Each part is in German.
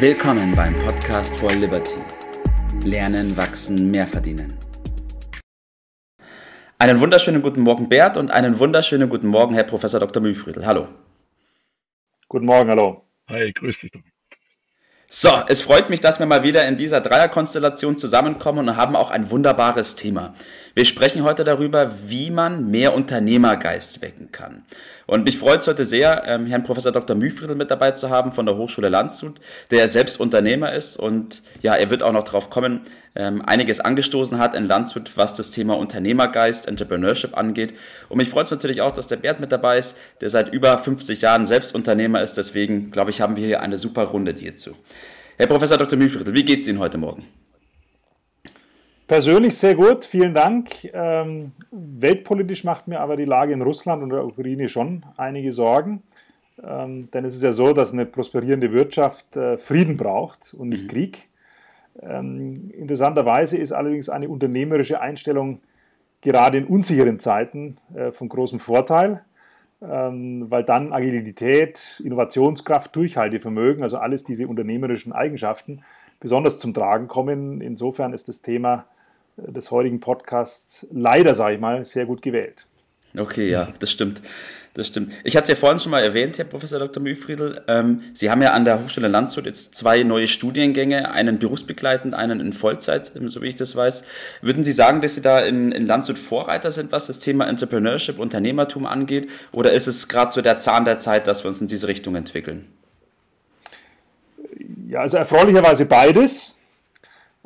Willkommen beim Podcast for Liberty. Lernen, wachsen, mehr verdienen. Einen wunderschönen guten Morgen, Bert, und einen wunderschönen guten Morgen, Herr Professor Dr. Mühlfriedl. Hallo. Guten Morgen, hallo. Hi, grüß dich. So, es freut mich, dass wir mal wieder in dieser Dreierkonstellation zusammenkommen und haben auch ein wunderbares Thema. Wir sprechen heute darüber, wie man mehr Unternehmergeist wecken kann. Und mich freut es heute sehr, ähm, Herrn Professor Dr. Mühfriedl mit dabei zu haben von der Hochschule Landshut, der selbst Unternehmer ist und ja, er wird auch noch darauf kommen, ähm, einiges angestoßen hat in Landshut, was das Thema Unternehmergeist, Entrepreneurship angeht. Und mich freut es natürlich auch, dass der Bert mit dabei ist, der seit über 50 Jahren selbst Unternehmer ist. Deswegen, glaube ich, haben wir hier eine super Runde hierzu. Herr Professor Dr. Mühlfriedl, wie geht es Ihnen heute Morgen? Persönlich sehr gut, vielen Dank. Ähm, weltpolitisch macht mir aber die Lage in Russland und der Ukraine schon einige Sorgen. Ähm, denn es ist ja so, dass eine prosperierende Wirtschaft äh, Frieden braucht und nicht mhm. Krieg. Ähm, interessanterweise ist allerdings eine unternehmerische Einstellung gerade in unsicheren Zeiten äh, von großem Vorteil, ähm, weil dann Agilität, Innovationskraft, Durchhaltevermögen, also alles diese unternehmerischen Eigenschaften, besonders zum Tragen kommen. Insofern ist das Thema des heutigen Podcasts leider, sage ich mal, sehr gut gewählt. Okay, ja, das stimmt. Das stimmt. Ich hatte es ja vorhin schon mal erwähnt, Herr Professor Dr. Mühlfriedl. Ähm, Sie haben ja an der Hochschule Landshut jetzt zwei neue Studiengänge, einen berufsbegleitend, einen in Vollzeit, so wie ich das weiß. Würden Sie sagen, dass Sie da in, in Landshut Vorreiter sind, was das Thema Entrepreneurship, Unternehmertum angeht? Oder ist es gerade so der Zahn der Zeit, dass wir uns in diese Richtung entwickeln? Ja, also erfreulicherweise beides.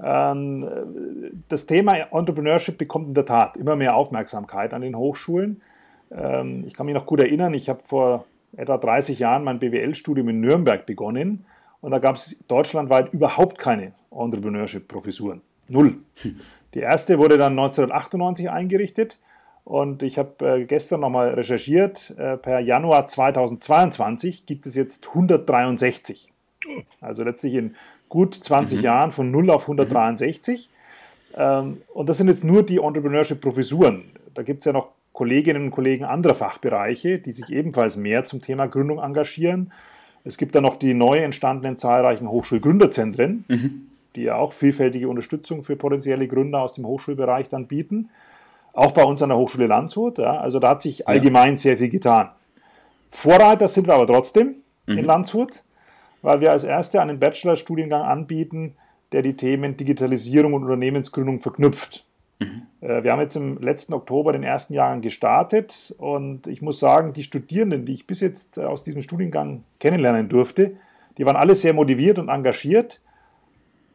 Ähm, das Thema Entrepreneurship bekommt in der Tat immer mehr Aufmerksamkeit an den Hochschulen. Ähm, ich kann mich noch gut erinnern, ich habe vor etwa 30 Jahren mein BWL-Studium in Nürnberg begonnen und da gab es deutschlandweit überhaupt keine Entrepreneurship-Professuren. Null. Die erste wurde dann 1998 eingerichtet und ich habe äh, gestern nochmal recherchiert. Äh, per Januar 2022 gibt es jetzt 163. Also letztlich in gut 20 mhm. Jahren von 0 auf 163. Mhm. Ähm, und das sind jetzt nur die Entrepreneurship-Professuren. Da gibt es ja noch Kolleginnen und Kollegen anderer Fachbereiche, die sich ebenfalls mehr zum Thema Gründung engagieren. Es gibt dann noch die neu entstandenen zahlreichen Hochschulgründerzentren, mhm. die ja auch vielfältige Unterstützung für potenzielle Gründer aus dem Hochschulbereich dann bieten. Auch bei uns an der Hochschule Landshut. Ja, also da hat sich allgemein ja. sehr viel getan. Vorreiter sind wir aber trotzdem mhm. in Landshut weil wir als Erste einen Bachelorstudiengang anbieten, der die Themen Digitalisierung und Unternehmensgründung verknüpft. Mhm. Äh, wir haben jetzt im letzten Oktober den ersten Jahrgang gestartet und ich muss sagen, die Studierenden, die ich bis jetzt aus diesem Studiengang kennenlernen durfte, die waren alle sehr motiviert und engagiert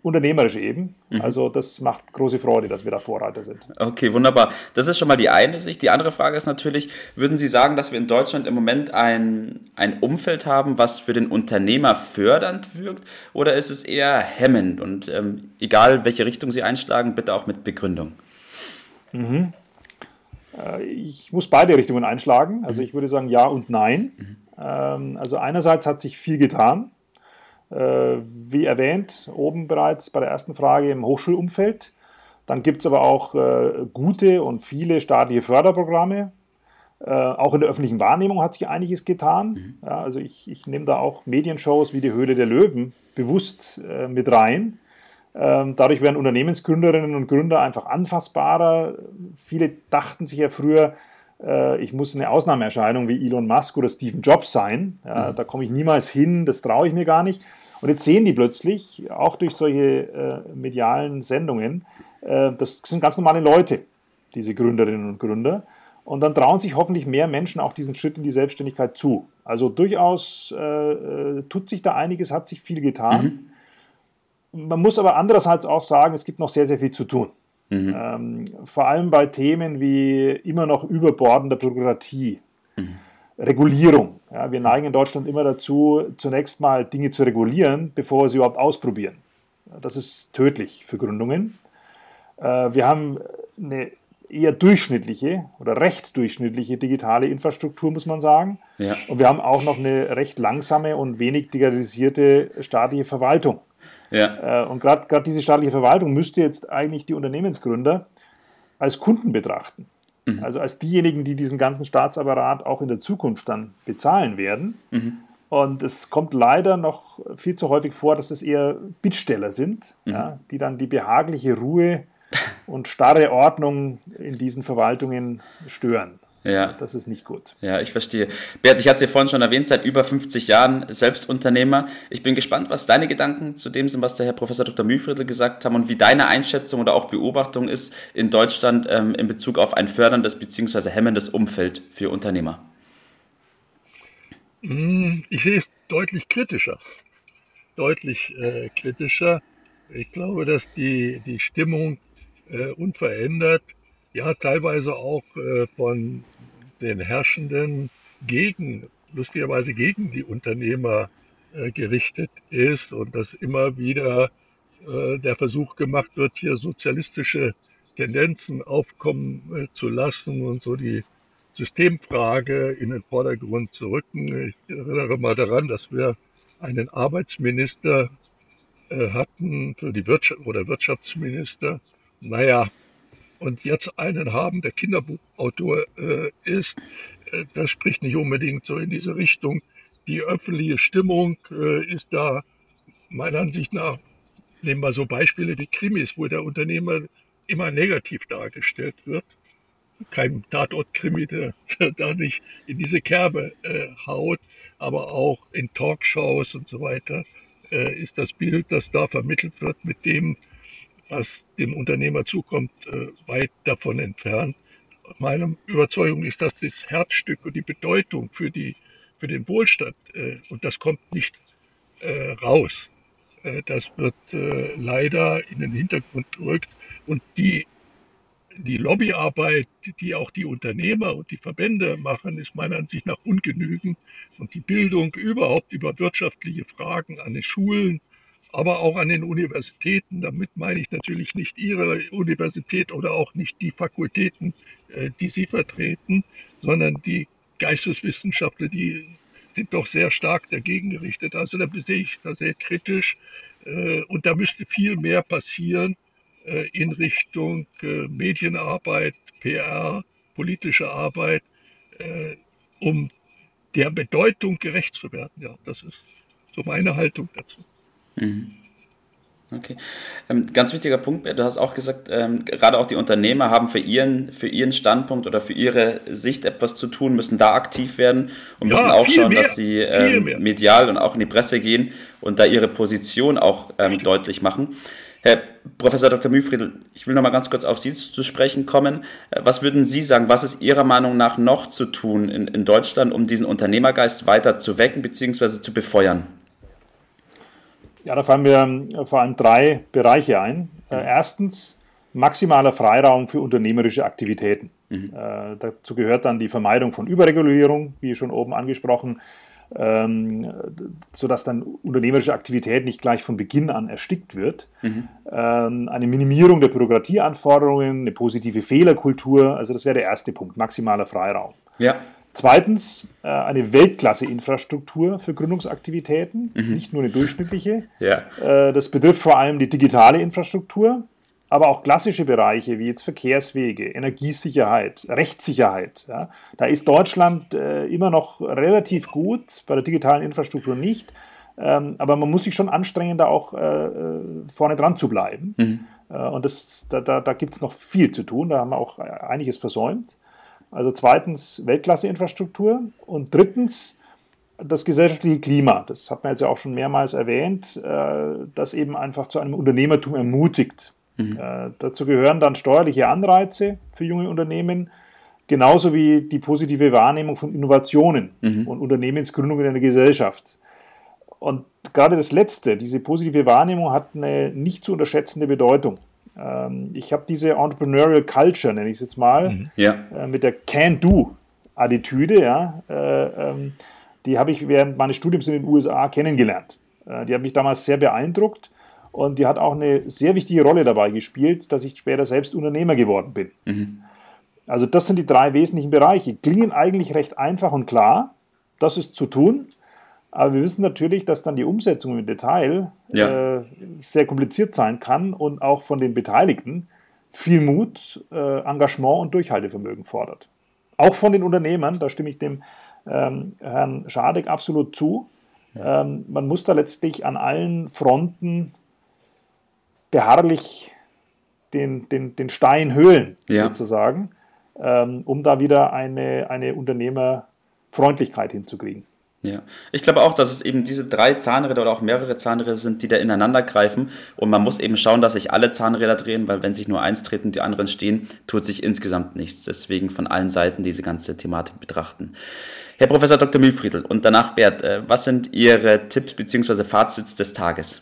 unternehmerisch eben. Mhm. Also das macht große Freude, dass wir da Vorreiter sind. Okay, wunderbar. Das ist schon mal die eine Sicht. Die andere Frage ist natürlich, würden Sie sagen, dass wir in Deutschland im Moment ein, ein Umfeld haben, was für den Unternehmer fördernd wirkt? Oder ist es eher hemmend? Und ähm, egal, welche Richtung Sie einschlagen, bitte auch mit Begründung. Mhm. Äh, ich muss beide Richtungen einschlagen. Also mhm. ich würde sagen ja und nein. Mhm. Ähm, also einerseits hat sich viel getan wie erwähnt, oben bereits bei der ersten Frage im Hochschulumfeld. Dann gibt es aber auch äh, gute und viele staatliche Förderprogramme. Äh, auch in der öffentlichen Wahrnehmung hat sich einiges getan. Mhm. Ja, also ich, ich nehme da auch Medienshows wie die Höhle der Löwen bewusst äh, mit rein. Ähm, dadurch werden Unternehmensgründerinnen und Gründer einfach anfassbarer. Viele dachten sich ja früher, äh, ich muss eine Ausnahmeerscheinung wie Elon Musk oder Steve Jobs sein. Ja, mhm. Da komme ich niemals hin, das traue ich mir gar nicht. Und jetzt sehen die plötzlich, auch durch solche äh, medialen Sendungen, äh, das sind ganz normale Leute, diese Gründerinnen und Gründer. Und dann trauen sich hoffentlich mehr Menschen auch diesen Schritt in die Selbstständigkeit zu. Also durchaus äh, äh tut sich da einiges, hat sich viel getan. Mhm. Man muss aber andererseits auch sagen, es gibt noch sehr, sehr viel zu tun. Mhm. Ähm, vor allem bei Themen wie immer noch überbordender Bürokratie, mhm. Regulierung. Ja, wir neigen in Deutschland immer dazu, zunächst mal Dinge zu regulieren, bevor wir sie überhaupt ausprobieren. Das ist tödlich für Gründungen. Äh, wir haben eine eher durchschnittliche oder recht durchschnittliche digitale Infrastruktur, muss man sagen. Ja. Und wir haben auch noch eine recht langsame und wenig digitalisierte staatliche Verwaltung. Ja. Äh, und gerade diese staatliche Verwaltung müsste jetzt eigentlich die Unternehmensgründer als Kunden betrachten. Mhm. Also als diejenigen, die diesen ganzen Staatsapparat auch in der Zukunft dann bezahlen werden. Mhm. Und es kommt leider noch viel zu häufig vor, dass es eher Bittsteller sind, mhm. ja, die dann die behagliche Ruhe und starre Ordnung in diesen Verwaltungen stören. Ja. Das ist nicht gut. Ja, ich verstehe. Bert, ich hatte es ja vorhin schon erwähnt, seit über 50 Jahren Selbstunternehmer. Ich bin gespannt, was deine Gedanken zu dem sind, was der Herr Professor Dr. Mühlfriedl gesagt haben und wie deine Einschätzung oder auch Beobachtung ist in Deutschland ähm, in Bezug auf ein förderndes bzw. hemmendes Umfeld für Unternehmer. Hm, ich sehe es deutlich kritischer. Deutlich äh, kritischer. Ich glaube, dass die, die Stimmung äh, unverändert, ja teilweise auch äh, von den Herrschenden gegen, lustigerweise gegen die Unternehmer äh, gerichtet ist und dass immer wieder äh, der Versuch gemacht wird, hier sozialistische Tendenzen aufkommen äh, zu lassen und so die Systemfrage in den Vordergrund zu rücken. Ich erinnere mal daran, dass wir einen Arbeitsminister äh, hatten für die Wirtschaft oder Wirtschaftsminister. Naja, und jetzt einen haben, der Kinderbuchautor äh, ist, äh, das spricht nicht unbedingt so in diese Richtung. Die öffentliche Stimmung äh, ist da meiner Ansicht nach, nehmen wir so Beispiele wie Krimis, wo der Unternehmer immer negativ dargestellt wird. Kein Tatort-Krimi, der, der, da nicht in diese Kerbe äh, haut, aber auch in Talkshows und so weiter äh, ist das Bild, das da vermittelt wird, mit dem, was dem Unternehmer zukommt, äh, weit davon entfernt. Meine Überzeugung ist, dass das Herzstück und die Bedeutung für, die, für den Wohlstand, äh, und das kommt nicht äh, raus, das wird leider in den Hintergrund gerückt. Und die, die Lobbyarbeit, die auch die Unternehmer und die Verbände machen, ist meiner Ansicht nach ungenügend. Und die Bildung überhaupt über wirtschaftliche Fragen an den Schulen, aber auch an den Universitäten. Damit meine ich natürlich nicht Ihre Universität oder auch nicht die Fakultäten, äh, die Sie vertreten, sondern die Geisteswissenschaftler, die sind doch sehr stark dagegen gerichtet. Also da sehe ich da sehr kritisch. Äh, und da müsste viel mehr passieren äh, in Richtung Medienarbeit, PR, politische Arbeit, um der Bedeutung gerecht zu werden. Ja, das ist so meine Haltung dazu. Mhm. Okay. Ähm, ganz wichtiger Punkt, du hast auch gesagt, ähm, gerade auch die Unternehmer haben für ihren, für ihren Standpunkt oder für ihre Sicht etwas zu tun, müssen da aktiv werden und müssen ja, auch schauen, mehr, dass sie ähm, medial und auch in die Presse gehen und da ihre Position auch ähm, deutlich machen. Herr Professor Dr. Mühfriedl, ich will noch mal ganz kurz auf Sie zu sprechen kommen. Äh, was würden Sie sagen, was ist Ihrer Meinung nach noch zu tun in, in Deutschland, um diesen Unternehmergeist weiter zu wecken bzw. zu befeuern? Ja, da fallen mir vor allem drei Bereiche ein. Äh, mhm. erstens maximaler Freiraum für unternehmerische Aktivitäten. Mhm. Äh, dazu gehört dann die Vermeidung von Überregulierung, wie schon oben angesprochen, ähm, sodass dann unternehmerische Aktivität nicht gleich von Beginn an erstickt wird. Mhm. Ähm, eine Minimierung der Bürokratieanforderungen, eine positive Fehlerkultur, also das wäre der erste Punkt, maximaler Freiraum. Ja. Zweitens äh, eine Weltklasse-Infrastruktur für Gründungsaktivitäten, mhm. nicht nur eine durchschnittliche. Ja. Äh, das betrifft vor allem die digitale Infrastruktur, aber auch klassische Bereiche wie jetzt Verkehrswege, Energiesicherheit, Rechtssicherheit. Ja. Da ist Deutschland äh, immer noch relativ gut, bei der digitalen Infrastruktur nicht. Ähm, aber man muss sich schon anstrengen, da auch äh, äh, vorne dran zu bleiben. Mhm. Äh, und das, da, da, da gibt es noch viel zu tun, da haben wir auch einiges versäumt. Also zweitens Weltklasse-Infrastruktur und drittens das gesellschaftliche Klima. Das hat man jetzt ja auch schon mehrmals erwähnt, äh, das eben einfach zu einem Unternehmertum ermutigt. Mhm. Äh, dazu gehören dann steuerliche Anreize für junge Unternehmen, genauso wie die positive Wahrnehmung von Innovationen mhm. und Unternehmensgründungen in der Gesellschaft. Und gerade das Letzte, diese positive Wahrnehmung hat eine nicht zu unterschätzende Bedeutung. Ähm, ich habe diese Entrepreneurial Culture, nenne ich es jetzt mal, mhm. ja. äh, mit der Can-Do-Attitüde, ja, äh, ähm, die habe ich während meines Studiums in den USA kennengelernt. Äh, die hat mich damals sehr beeindruckt und die hat auch eine sehr wichtige Rolle dabei gespielt, dass ich später selbst Unternehmer geworden bin. Mhm. Also das sind die drei wesentlichen Bereiche. Klingen eigentlich recht einfach und klar. Das ist zu tun. Aber wir wissen natürlich, dass dann die Umsetzung im Detail ja. äh, sehr kompliziert sein kann und auch von den Beteiligten viel Mut, äh, Engagement und Durchhaltevermögen fordert. Auch von den Unternehmern, da stimme ich dem ähm, Herrn Schadek absolut zu. Ähm, man muss da letztlich an allen Fronten beharrlich den, den, den Stein höhlen, ja. sozusagen, ähm, um da wieder eine, eine Unternehmerfreundlichkeit hinzukriegen. Ja, ich glaube auch, dass es eben diese drei Zahnräder oder auch mehrere Zahnräder sind, die da ineinander greifen. Und man muss eben schauen, dass sich alle Zahnräder drehen, weil wenn sich nur eins dreht und die anderen stehen, tut sich insgesamt nichts. Deswegen von allen Seiten diese ganze Thematik betrachten. Herr Professor Dr. Mühlfriedl und danach Bert, äh, was sind Ihre Tipps bzw. Fazits des Tages?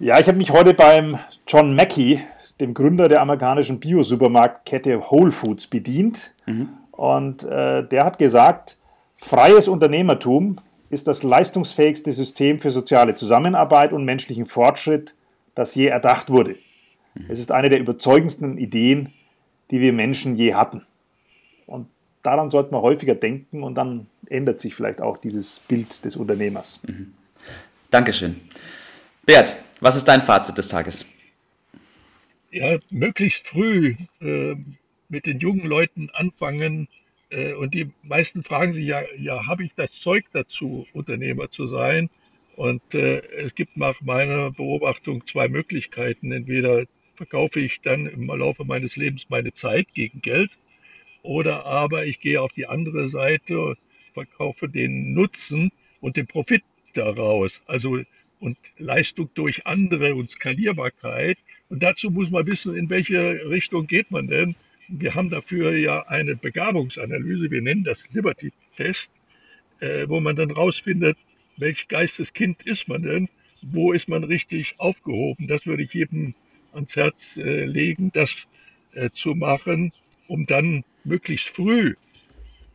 Ja, ich habe mich heute beim John Mackey, dem Gründer der amerikanischen Bio-Supermarktkette Whole Foods, bedient. Mhm. Und äh, der hat gesagt, freies Unternehmertum ist das leistungsfähigste System für soziale Zusammenarbeit und menschlichen Fortschritt, das je erdacht wurde. Mhm. Es ist eine der überzeugendsten Ideen, die wir Menschen je hatten. Und daran sollte man häufiger denken und dann ändert sich vielleicht auch dieses Bild des Unternehmers. Mhm. Dankeschön. Bert, was ist dein Fazit des Tages? Ja, möglichst früh äh, mit den jungen Leuten anfangen. Äh, und die meisten fragen sich ja, ja, habe ich das Zeug dazu, Unternehmer zu sein? Und äh, es gibt nach meiner Beobachtung zwei Möglichkeiten. Entweder verkaufe ich dann im Laufe meines Lebens meine Zeit gegen Geld oder aber ich gehe auf die andere Seite, verkaufe den Nutzen und den Profit daraus. Also und Leistung durch andere und Skalierbarkeit. Und dazu muss man wissen, in welche Richtung geht man denn. Wir haben dafür ja eine Begabungsanalyse, wir nennen das Liberty-Test, äh, wo man dann rausfindet, welch Geisteskind ist man denn, wo ist man richtig aufgehoben. Das würde ich jedem ans Herz äh, legen, das äh, zu machen, um dann möglichst früh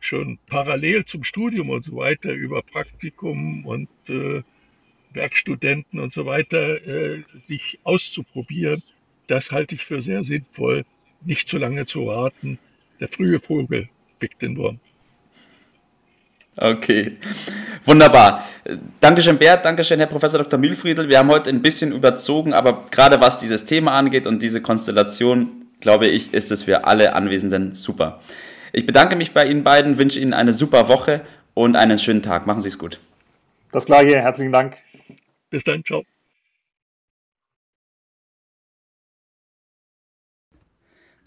schon parallel zum Studium und so weiter über Praktikum und äh, Werkstudenten und so weiter, äh, sich auszuprobieren, das halte ich für sehr sinnvoll, nicht zu lange zu warten. Der frühe Vogel pickt den Wurm. Okay, wunderbar. Dankeschön, Bert. Dankeschön, Herr Professor Dr. Mühlfriedl. Wir haben heute ein bisschen überzogen, aber gerade was dieses Thema angeht und diese Konstellation, glaube ich, ist es für alle Anwesenden super. Ich bedanke mich bei Ihnen beiden, wünsche Ihnen eine super Woche und einen schönen Tag. Machen Sie es gut. Das gleiche. Herzlichen Dank. Bis dann, ciao.